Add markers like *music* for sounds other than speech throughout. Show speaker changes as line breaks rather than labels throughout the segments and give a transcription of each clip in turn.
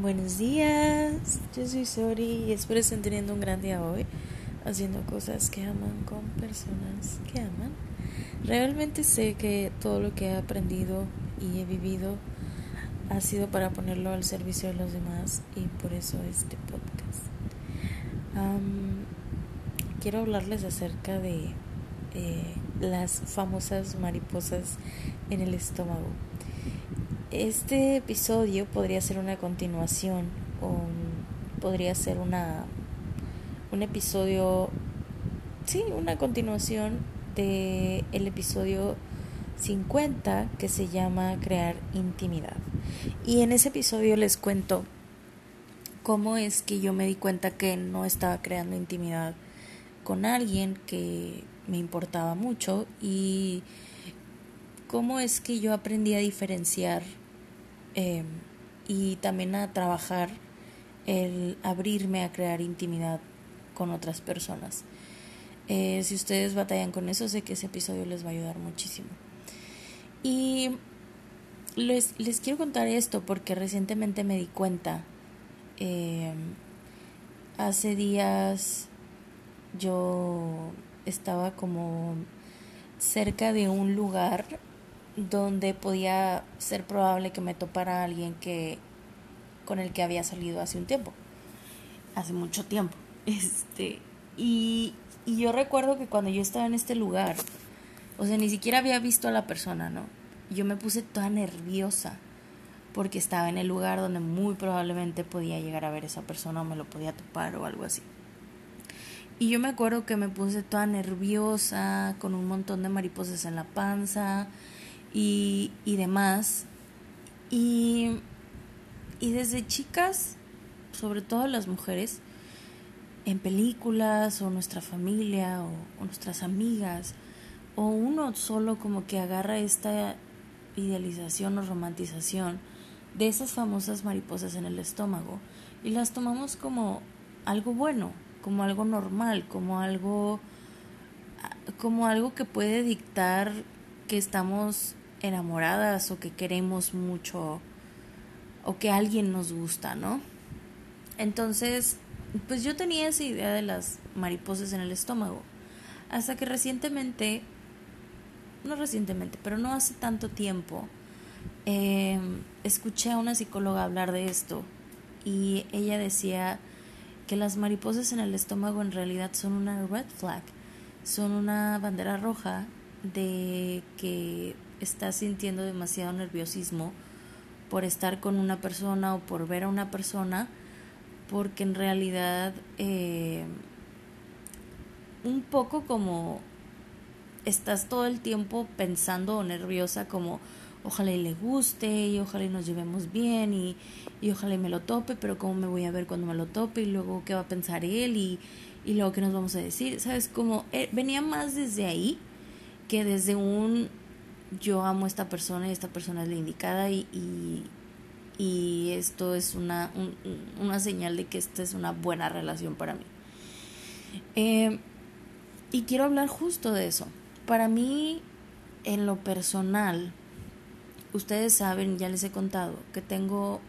Buenos días, yo soy Sori y espero estén teniendo un gran día hoy, haciendo cosas que aman con personas que aman. Realmente sé que todo lo que he aprendido y he vivido ha sido para ponerlo al servicio de los demás y por eso este podcast. quiero hablarles acerca de eh, las famosas mariposas en el estómago. Este episodio podría ser una continuación o podría ser una un episodio sí, una continuación de el episodio 50 que se llama crear intimidad. Y en ese episodio les cuento cómo es que yo me di cuenta que no estaba creando intimidad con alguien que me importaba mucho y cómo es que yo aprendí a diferenciar Em, y también a trabajar el abrirme a crear intimidad con otras personas. Eh, si ustedes batallan con eso, sé que ese episodio les va a ayudar muchísimo. Y les, les quiero contar esto porque recientemente me di cuenta. Em, hace días yo estaba como cerca de un lugar donde podía ser probable que me topara alguien que con el que había salido hace un tiempo, hace mucho tiempo. *laughs* Este, y, y yo recuerdo que cuando yo estaba en este lugar, o sea, ni siquiera había visto a la persona, ¿no? Yo me puse toda nerviosa porque estaba en el lugar donde muy probablemente podía llegar a ver a esa persona o me lo podía topar o algo así. Y yo me acuerdo que me puse toda nerviosa, con un montón de mariposas en la panza, y, y demás. Y, y desde chicas, sobre todo las mujeres, en películas o nuestra familia o, nuestras amigas, o uno solo como que agarra esta idealización o romantización de esas famosas mariposas en el estómago y las tomamos como algo bueno, como algo normal, como algo como algo que puede dictar que estamos enamoradas o que queremos mucho o que alguien nos gusta, ¿no? Entonces, pues yo tenía esa idea de las mariposas en el estómago. Hasta que recientemente, no recientemente, pero no hace tanto tiempo, em, escuché a una psicóloga hablar de esto y ella decía que las mariposas en el estómago en realidad son una red flag, son una bandera roja de que estás sintiendo demasiado nerviosismo por estar con una persona o por ver a una persona, porque en realidad eh, un poco como estás todo el tiempo pensando o nerviosa como ojalá y le guste y ojalá y nos llevemos bien y, y ojalá y me lo tope, pero cómo me voy a ver cuando me lo tope y luego qué va a pensar él y, y luego qué nos vamos a decir, ¿sabes? Como eh, venía más desde ahí que desde un yo amo a esta persona y esta persona es la indicada y, y, esto es una, una señal de que esta es una buena relación para mí. Eh, y quiero hablar justo de eso. Para mí, en lo personal, ustedes saben, ya les he contado, que tengo,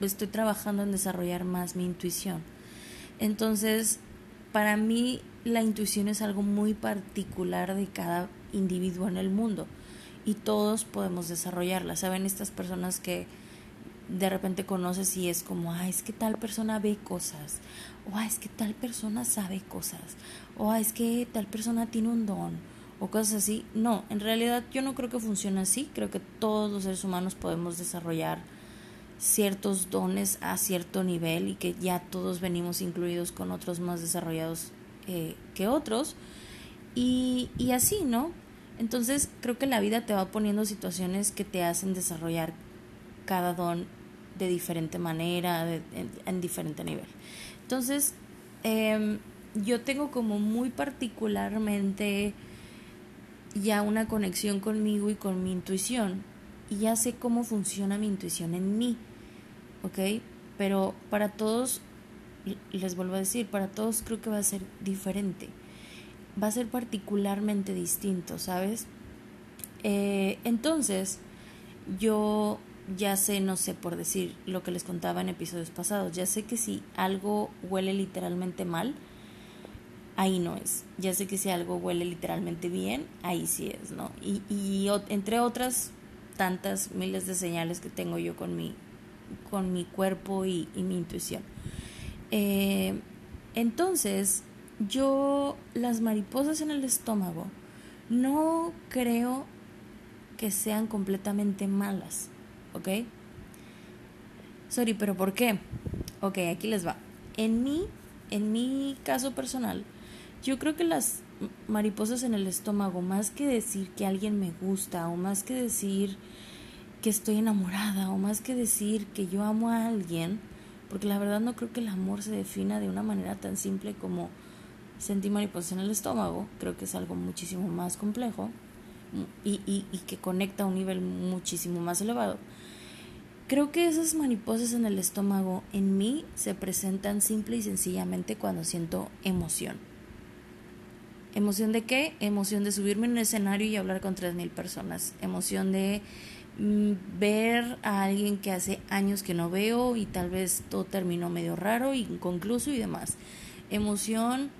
estoy trabajando en desarrollar más mi intuición. Entonces, para mí la intuición es algo muy particular de cada individuo en el mundo y todos podemos desarrollarla. ¿Saben? Estas personas que de repente conoces y es como, ah, es que tal persona ve cosas, o ah, es que tal persona sabe cosas, o ah, es que tal persona tiene un don, o cosas así. No, en realidad yo no creo que funcione así, creo que todos los seres humanos podemos desarrollar ciertos dones a cierto nivel y que ya todos venimos incluidos con otros más desarrollados eh, que otros. Y, y así, ¿no? Entonces creo que la vida te va poniendo situaciones que te hacen desarrollar cada don de diferente manera, en, diferente nivel. Entonces, em, yo tengo como muy particularmente ya una conexión conmigo y con mi intuición. Y ya sé cómo funciona mi intuición en mí. ¿Ok? Pero para todos, les vuelvo a decir, para todos creo que va a ser diferente va a ser particularmente distinto, ¿sabes? Eh, entonces, yo ya sé, no sé, por decir lo que les contaba en episodios pasados, ya sé que si algo huele literalmente mal, ahí no es. Ya sé que si algo huele literalmente bien, ahí sí es, ¿no? Y, y entre otras tantas miles de señales que tengo yo con mi, con mi cuerpo y, mi intuición. Eh, entonces, yo las mariposas en el estómago no creo que sean completamente malas, ¿ok? Sorry, pero ¿por qué? Ok, aquí les va. En mi, en mi caso personal, yo creo que las mariposas en el estómago, más que decir que alguien me gusta, o más que decir que estoy enamorada, o más que decir que yo amo a alguien, porque la verdad no creo que el amor se defina de una manera tan simple como sentir mariposas en el estómago, creo que es algo muchísimo más complejo y, y, y que conecta a un nivel muchísimo más elevado. Creo que esas mariposas en el estómago en mí se presentan simple y sencillamente cuando siento emoción. ¿Emoción de qué? Emoción de subirme en un escenario y hablar con 3.000 personas. Emoción de mm, ver a alguien que hace años que no veo y tal vez todo terminó medio raro, inconcluso y demás. Emoción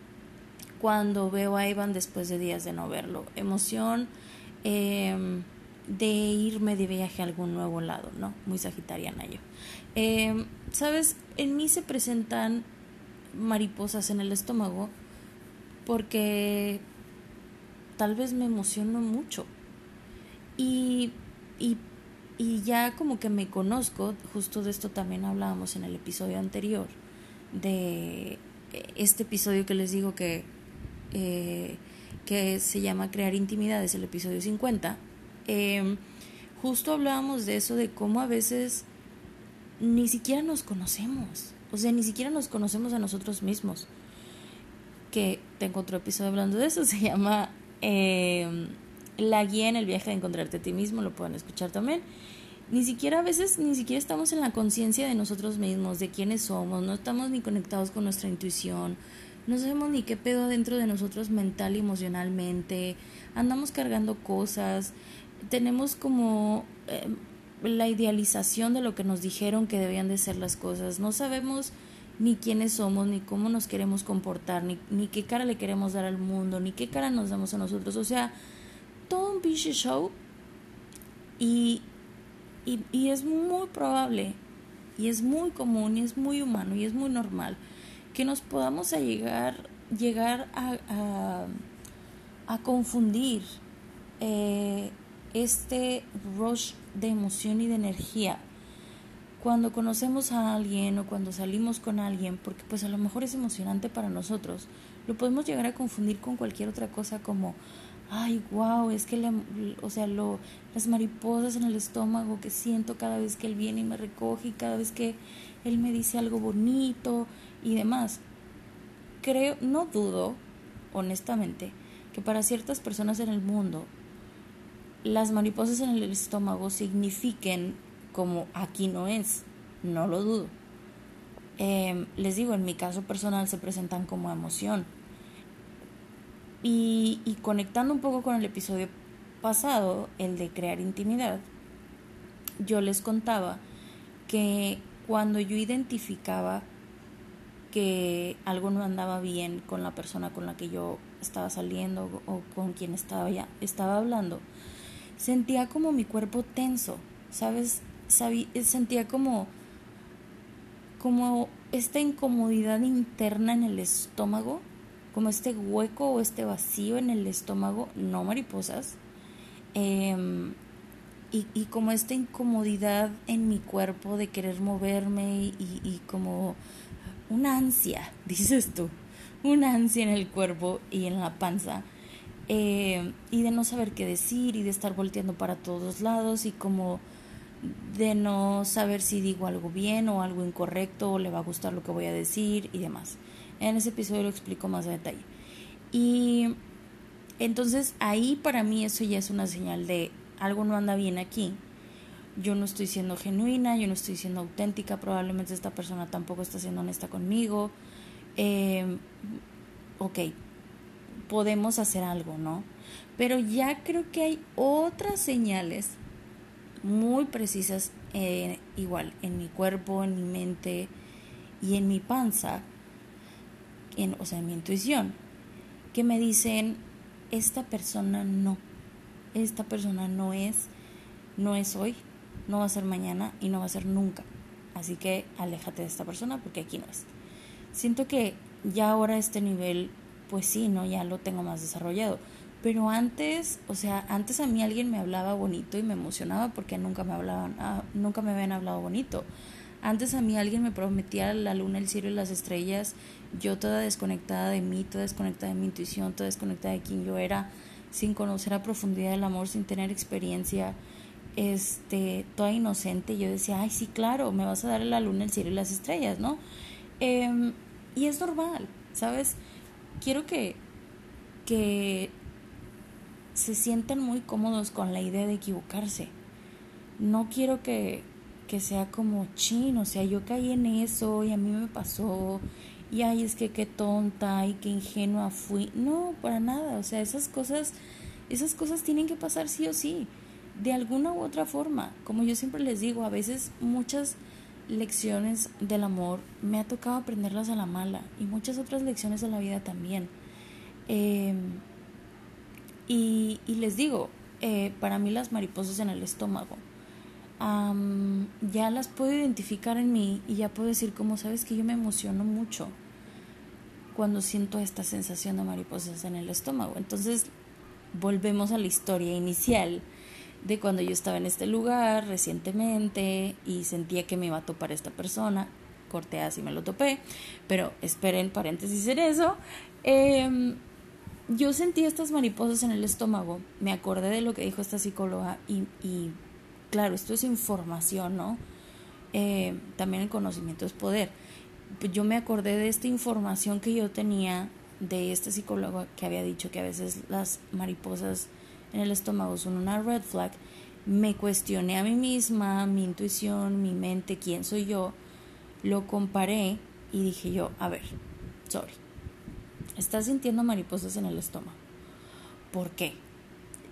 cuando veo a Ivan después de días de no verlo. Emoción Em, de irme de viaje a algún nuevo lado, ¿no? Muy sagitariana yo. Em, Sabes, en mí se presentan mariposas en el estómago porque tal vez me emociono mucho. Y, y, y ya como que me conozco, justo de esto también hablábamos en el episodio anterior, de este episodio que les digo que eh, que se llama Crear Intimidad, es el episodio 50, em, justo hablábamos de eso, de cómo a veces ni siquiera nos conocemos, o sea, ni siquiera nos conocemos a nosotros mismos. Que tengo otro episodio hablando de eso, *laughs* se llama em, La guía en el viaje de encontrarte a ti mismo, lo pueden escuchar también. Ni siquiera a veces, ni siquiera estamos en la conciencia de nosotros mismos, de quiénes somos, no estamos ni conectados con nuestra intuición, no sabemos ni qué pedo dentro de nosotros mental y emocionalmente, andamos cargando cosas, tenemos como eh, la idealización de lo que nos dijeron que debían de ser las cosas, no sabemos ni quiénes somos, ni cómo nos queremos comportar, ni, ni qué cara le queremos dar al mundo, ni qué cara nos damos a nosotros, o sea, todo un bicho show y, y, y es muy probable y es muy común y es muy humano y es muy normal que nos podamos llegar, llegar a, a, confundir eh, este rush de emoción y de energía. Cuando conocemos a alguien o cuando salimos con alguien, porque pues a lo mejor es emocionante para nosotros, lo podemos llegar a confundir con cualquier otra cosa como, ay, wow, es que, o sea, lo, las mariposas en el estómago que siento cada vez que él viene y me recoge y cada vez que él me dice algo bonito y demás. Creo, no dudo, honestamente, que para ciertas personas en el mundo las mariposas en el estómago signifiquen como aquí no es, no lo dudo. Em, les digo, en mi caso personal se presentan como emoción. Y, y conectando un poco con el episodio pasado, el de crear intimidad, yo les contaba que cuando yo identificaba que algo no andaba bien con la persona con la que yo estaba saliendo o con quien estaba ya estaba hablando sentía como mi cuerpo tenso sabes sentía como como esta incomodidad interna en el estómago como este hueco o este vacío en el estómago no mariposas em, y, y, como esta incomodidad en mi cuerpo de querer moverme y, y como una ansia, *laughs* dices tú, una ansia en el cuerpo y en la panza, eh, y de no saber qué decir y de estar volteando para todos lados y como de no saber si digo algo bien o algo incorrecto o le va a gustar lo que voy a decir y demás. En ese episodio lo explico más a detalle. Y entonces ahí para mí eso ya es una señal de algo no anda bien aquí yo no estoy siendo genuina, yo no estoy siendo auténtica, probablemente esta persona tampoco está siendo honesta conmigo. Eh, ok, podemos hacer algo, ¿no? Pero ya creo que hay otras señales muy precisas eh, igual en mi cuerpo, en mi mente y en mi panza, en, o sea, en mi intuición, que me dicen, esta persona no, esta persona no es, no es hoy, no va a ser mañana y no va a ser nunca. Así que aléjate de esta persona porque aquí no es. Siento que ya ahora este nivel, pues sí, ¿no? Ya lo tengo más desarrollado. Pero antes, o sea, antes a mí alguien me hablaba bonito y me emocionaba porque nunca me hablaban, ah, nunca me habían hablado bonito. Antes a mí alguien me prometía la luna, el cielo y las estrellas, yo toda desconectada de mí, toda desconectada de mi intuición, toda desconectada de quién yo era, sin conocer a profundidad el amor, sin tener experiencia, este, toda inocente. Yo decía, ay, sí, claro, me vas a dar la luna, el cielo y las estrellas, ¿no? Em, y es normal, ¿sabes? Quiero que, que se sientan muy cómodos con la idea de equivocarse. No quiero que, que sea como chin, o sea, yo caí en eso y a mí me pasó y ay, es que qué tonta y qué ingenua fui. No, para nada, o sea, esas cosas, esas cosas tienen que pasar sí o sí, de alguna u otra forma. Como yo siempre les digo, a veces muchas lecciones del amor me ha tocado aprenderlas a la mala y muchas otras lecciones de la vida también. Eh, y, les digo, eh, para mí las mariposas en el estómago, ya las puedo identificar en mí y ya puedo decir como sabes que yo me emociono mucho cuando siento esta sensación de mariposas en el estómago. Entonces volvemos a la historia inicial de cuando yo estaba en este lugar recientemente y sentía que me iba a topar esta persona. Corté así me lo topé, pero esperen paréntesis en eso. Eh, yo sentí estas mariposas en el estómago, me acordé de lo que dijo esta psicóloga y claro, esto es información, ¿no? Eh, también el conocimiento es poder. Yo me acordé de esta información que yo tenía de este psicólogo que había dicho que a veces las mariposas en el estómago son una red flag. Me cuestioné a mí misma, mi intuición, mi mente, quién soy yo, lo comparé y dije yo, a ver, sorry Estás sintiendo mariposas en el estómago. ¿Por qué?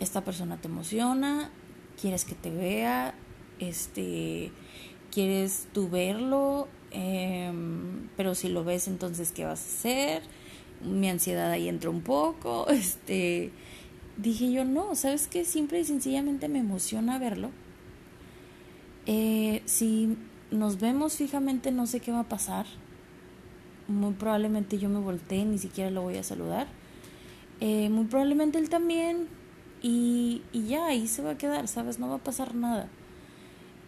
Esta persona te emociona, quieres que te vea, este, quieres tú verlo, em, pero si lo ves, entonces, ¿qué vas a hacer? Mi ansiedad ahí entra un poco, *laughs* este, dije yo, no, ¿sabes qué? Simple y sencillamente me emociona verlo. Eh, si nos vemos fijamente, no sé qué va a pasar muy probablemente yo me voltee, ni siquiera lo voy a saludar. Eh, muy probablemente él también. Y, y, ya, ahí se va a quedar, ¿sabes? No va a pasar nada.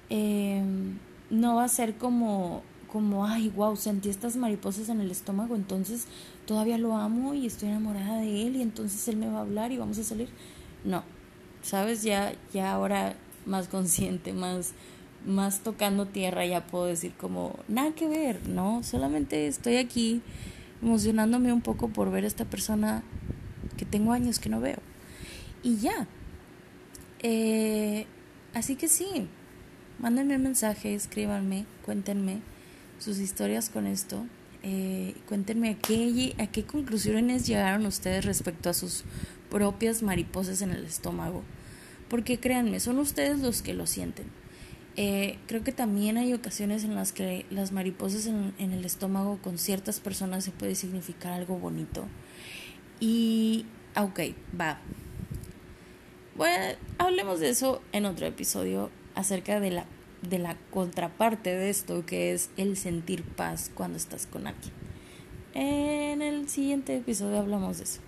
Em, no va a ser como, como, ay, wow, sentí estas mariposas en el estómago, entonces todavía lo amo y estoy enamorada de él y entonces él me va a hablar y vamos a salir. No, ¿sabes? Ya, ya ahora más consciente, más más tocando tierra ya puedo decir como nada que ver, ¿no? Solamente estoy aquí emocionándome un poco por ver a esta persona que tengo años que no veo. Y ya. Eh, así que sí, mándenme un mensaje, escríbanme, cuéntenme sus historias con esto. Eh, cuéntenme a qué, a qué conclusiones llegaron ustedes respecto a sus propias mariposas en el estómago. Porque créanme, son ustedes los que lo sienten eh, creo que también hay ocasiones en las que las mariposas en, el estómago con ciertas personas se puede significar algo bonito. Y, ok, va. Bueno, hablemos de eso en otro episodio acerca de la, de la contraparte de esto, que es el sentir paz cuando estás con alguien. En el siguiente episodio hablamos de eso.